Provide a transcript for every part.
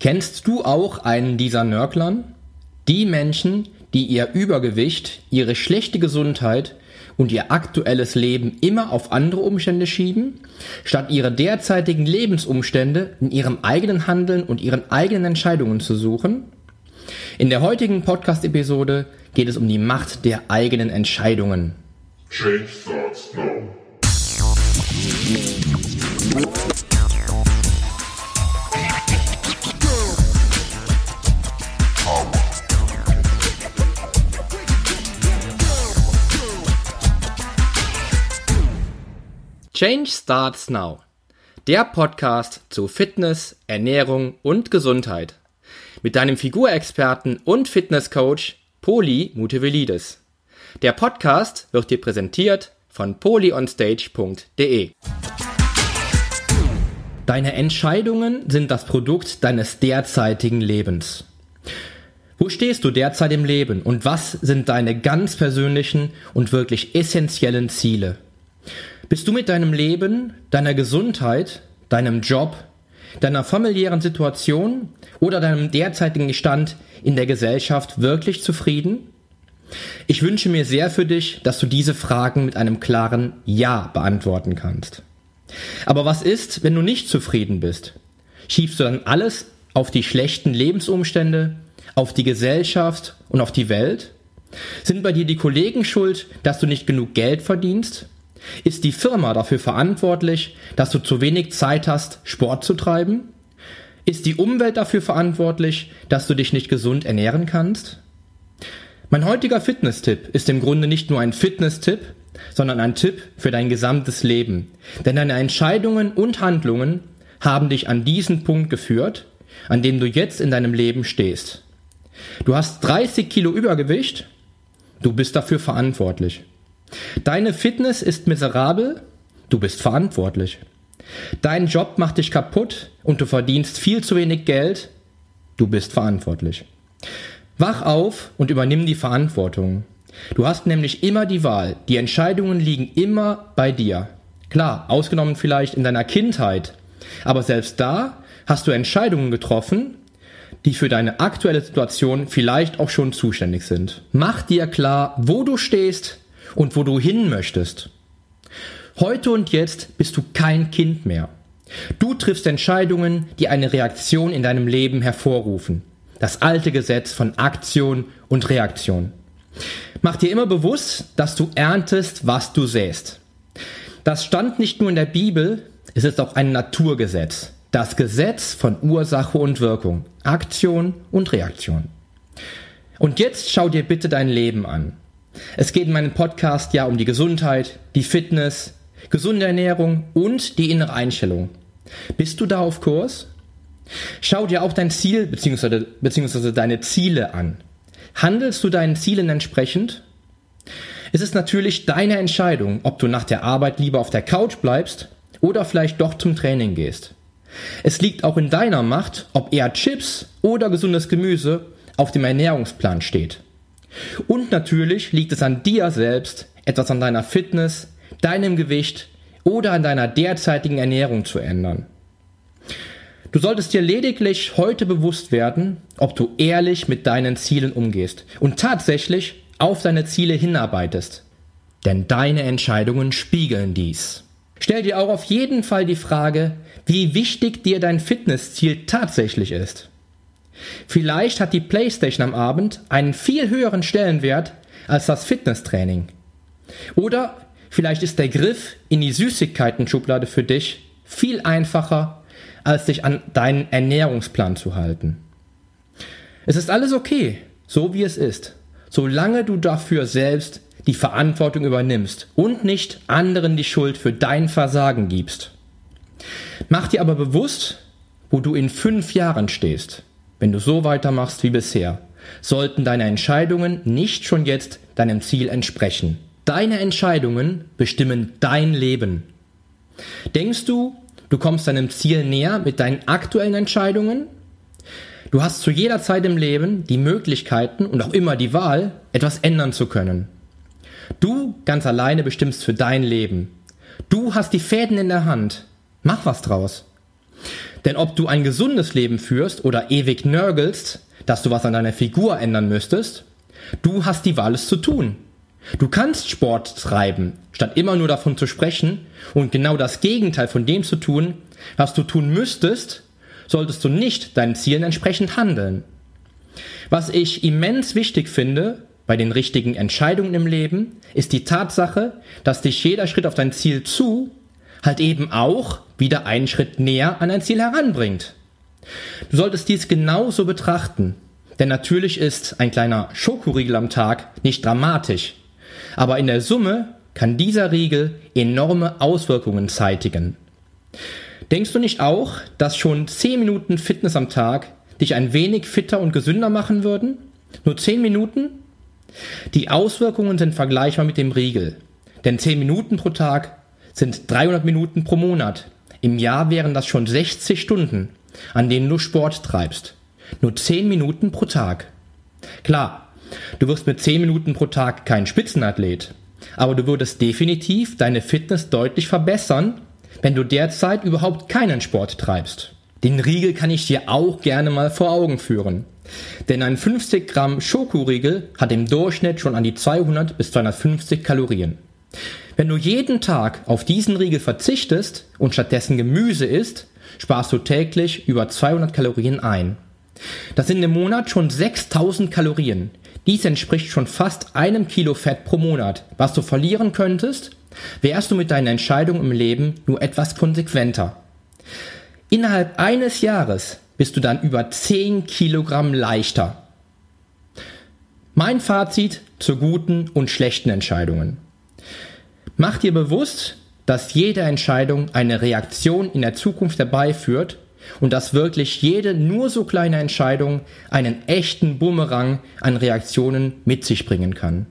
Kennst du auch einen dieser Nörglern? Die Menschen, die ihr Übergewicht, ihre schlechte Gesundheit und ihr aktuelles Leben immer auf andere Umstände schieben, statt ihre derzeitigen Lebensumstände in ihrem eigenen Handeln und ihren eigenen Entscheidungen zu suchen? In der heutigen Podcast-Episode geht es um die Macht der eigenen Entscheidungen. Change starts now. Change Starts Now. Der Podcast zu Fitness, Ernährung und Gesundheit. Mit deinem Figurexperten und Fitnesscoach Poli Mutevelidis. Der Podcast wird dir präsentiert von polyonstage.de. Deine Entscheidungen sind das Produkt deines derzeitigen Lebens. Wo stehst du derzeit im Leben und was sind deine ganz persönlichen und wirklich essentiellen Ziele? Bist du mit deinem Leben, deiner Gesundheit, deinem Job, deiner familiären Situation oder deinem derzeitigen Stand in der Gesellschaft wirklich zufrieden? Ich wünsche mir sehr für dich, dass du diese Fragen mit einem klaren Ja beantworten kannst. Aber was ist, wenn du nicht zufrieden bist? Schiebst du dann alles auf die schlechten Lebensumstände, auf die Gesellschaft und auf die Welt? Sind bei dir die Kollegen schuld, dass du nicht genug Geld verdienst? Ist die Firma dafür verantwortlich, dass du zu wenig Zeit hast, Sport zu treiben? Ist die Umwelt dafür verantwortlich, dass du dich nicht gesund ernähren kannst? Mein heutiger Fitness-Tipp ist im Grunde nicht nur ein Fitness-Tipp, sondern ein Tipp für dein gesamtes Leben. Denn deine Entscheidungen und Handlungen haben dich an diesen Punkt geführt, an dem du jetzt in deinem Leben stehst. Du hast 30 Kilo Übergewicht, du bist dafür verantwortlich. Deine Fitness ist miserabel, du bist verantwortlich. Dein Job macht dich kaputt und du verdienst viel zu wenig Geld, du bist verantwortlich. Wach auf und übernimm die Verantwortung. Du hast nämlich immer die Wahl, die Entscheidungen liegen immer bei dir. Klar, ausgenommen vielleicht in deiner Kindheit, aber selbst da hast du Entscheidungen getroffen, die für deine aktuelle Situation vielleicht auch schon zuständig sind. Mach dir klar, wo du stehst, und wo du hin möchtest. Heute und jetzt bist du kein Kind mehr. Du triffst Entscheidungen, die eine Reaktion in deinem Leben hervorrufen. Das alte Gesetz von Aktion und Reaktion. Mach dir immer bewusst, dass du erntest, was du säst. Das stand nicht nur in der Bibel, es ist auch ein Naturgesetz. Das Gesetz von Ursache und Wirkung, Aktion und Reaktion. Und jetzt schau dir bitte dein Leben an. Es geht in meinem Podcast ja um die Gesundheit, die Fitness, gesunde Ernährung und die innere Einstellung. Bist du da auf Kurs? Schau dir auch dein Ziel bzw. beziehungsweise deine Ziele an. Handelst du deinen Zielen entsprechend? Es ist natürlich deine Entscheidung, ob du nach der Arbeit lieber auf der Couch bleibst oder vielleicht doch zum Training gehst. Es liegt auch in deiner Macht, ob eher Chips oder gesundes Gemüse auf dem Ernährungsplan steht. Und natürlich liegt es an dir selbst, etwas an deiner Fitness, deinem Gewicht oder an deiner derzeitigen Ernährung zu ändern. Du solltest dir lediglich heute bewusst werden, ob du ehrlich mit deinen Zielen umgehst und tatsächlich auf deine Ziele hinarbeitest. Denn deine Entscheidungen spiegeln dies. Stell dir auch auf jeden Fall die Frage, wie wichtig dir dein Fitnessziel tatsächlich ist. Vielleicht hat die Playstation am Abend einen viel höheren Stellenwert als das Fitnesstraining. Oder vielleicht ist der Griff in die Süßigkeiten-Schublade für dich viel einfacher, als dich an deinen Ernährungsplan zu halten. Es ist alles okay, so wie es ist, solange du dafür selbst die Verantwortung übernimmst und nicht anderen die Schuld für dein Versagen gibst. Mach dir aber bewusst, wo du in fünf Jahren stehst. Wenn du so weitermachst wie bisher, sollten deine Entscheidungen nicht schon jetzt deinem Ziel entsprechen. Deine Entscheidungen bestimmen dein Leben. Denkst du, du kommst deinem Ziel näher mit deinen aktuellen Entscheidungen? Du hast zu jeder Zeit im Leben die Möglichkeiten und auch immer die Wahl, etwas ändern zu können. Du ganz alleine bestimmst für dein Leben. Du hast die Fäden in der Hand. Mach was draus. Denn ob du ein gesundes Leben führst oder ewig nörgelst, dass du was an deiner Figur ändern müsstest, du hast die Wahl, es zu tun. Du kannst Sport treiben, statt immer nur davon zu sprechen und genau das Gegenteil von dem zu tun, was du tun müsstest, solltest du nicht deinen Zielen entsprechend handeln. Was ich immens wichtig finde bei den richtigen Entscheidungen im Leben, ist die Tatsache, dass dich jeder Schritt auf dein Ziel zu halt eben auch wieder einen Schritt näher an ein Ziel heranbringt. Du solltest dies genauso betrachten, denn natürlich ist ein kleiner Schokoriegel am Tag nicht dramatisch, aber in der Summe kann dieser Riegel enorme Auswirkungen zeitigen. Denkst du nicht auch, dass schon 10 Minuten Fitness am Tag dich ein wenig fitter und gesünder machen würden? Nur 10 Minuten? Die Auswirkungen sind vergleichbar mit dem Riegel, denn 10 Minuten pro Tag sind 300 Minuten pro Monat. Im Jahr wären das schon 60 Stunden, an denen du Sport treibst. Nur 10 Minuten pro Tag. Klar, du wirst mit 10 Minuten pro Tag kein Spitzenathlet, aber du würdest definitiv deine Fitness deutlich verbessern, wenn du derzeit überhaupt keinen Sport treibst. Den Riegel kann ich dir auch gerne mal vor Augen führen. Denn ein 50 Gramm Schokoriegel hat im Durchschnitt schon an die 200 bis 250 Kalorien. Wenn du jeden Tag auf diesen Riegel verzichtest und stattdessen Gemüse isst, sparst du täglich über 200 Kalorien ein. Das sind im Monat schon 6000 Kalorien. Dies entspricht schon fast einem Kilo Fett pro Monat, was du verlieren könntest, wärst du mit deinen Entscheidungen im Leben nur etwas konsequenter. Innerhalb eines Jahres bist du dann über 10 Kilogramm leichter. Mein Fazit zu guten und schlechten Entscheidungen. Mach dir bewusst, dass jede Entscheidung eine Reaktion in der Zukunft herbeiführt und dass wirklich jede nur so kleine Entscheidung einen echten Bumerang an Reaktionen mit sich bringen kann.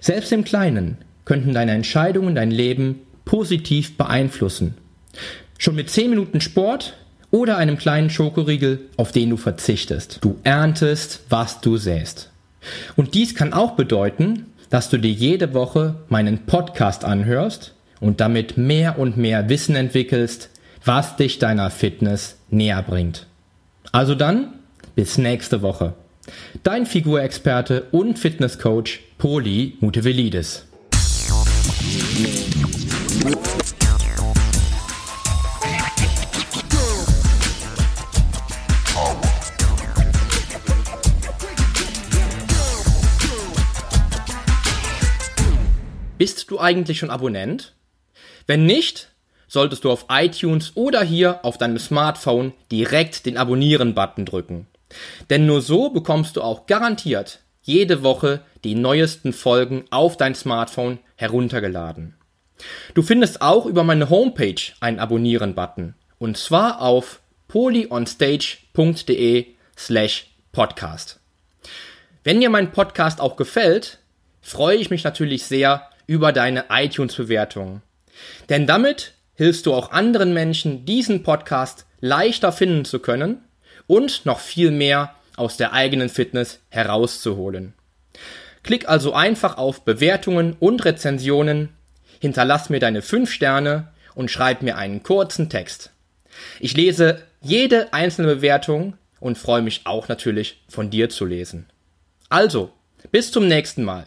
Selbst im Kleinen könnten deine Entscheidungen dein Leben positiv beeinflussen. Schon mit 10 Minuten Sport oder einem kleinen Schokoriegel, auf den du verzichtest. Du erntest, was du säst. Und dies kann auch bedeuten, dass du dir jede Woche meinen Podcast anhörst und damit mehr und mehr Wissen entwickelst, was dich deiner Fitness näher bringt. Also dann, bis nächste Woche. Dein Figurexperte und Fitnesscoach Poli Mutevelidis. Bist du eigentlich schon Abonnent? Wenn nicht, solltest du auf iTunes oder hier auf deinem Smartphone direkt den Abonnieren-Button drücken. Denn nur so bekommst du auch garantiert jede Woche die neuesten Folgen auf dein Smartphone heruntergeladen. Du findest auch über meine Homepage einen Abonnieren-Button und zwar auf polyonstage.de slash podcast. Wenn dir mein Podcast auch gefällt, freue ich mich natürlich sehr über deine iTunes-Bewertung. Denn damit hilfst du auch anderen Menschen, diesen Podcast leichter finden zu können und noch viel mehr aus der eigenen Fitness herauszuholen. Klick also einfach auf Bewertungen und Rezensionen, hinterlass mir deine 5 Sterne und schreib mir einen kurzen Text. Ich lese jede einzelne Bewertung und freue mich auch natürlich von dir zu lesen. Also, bis zum nächsten Mal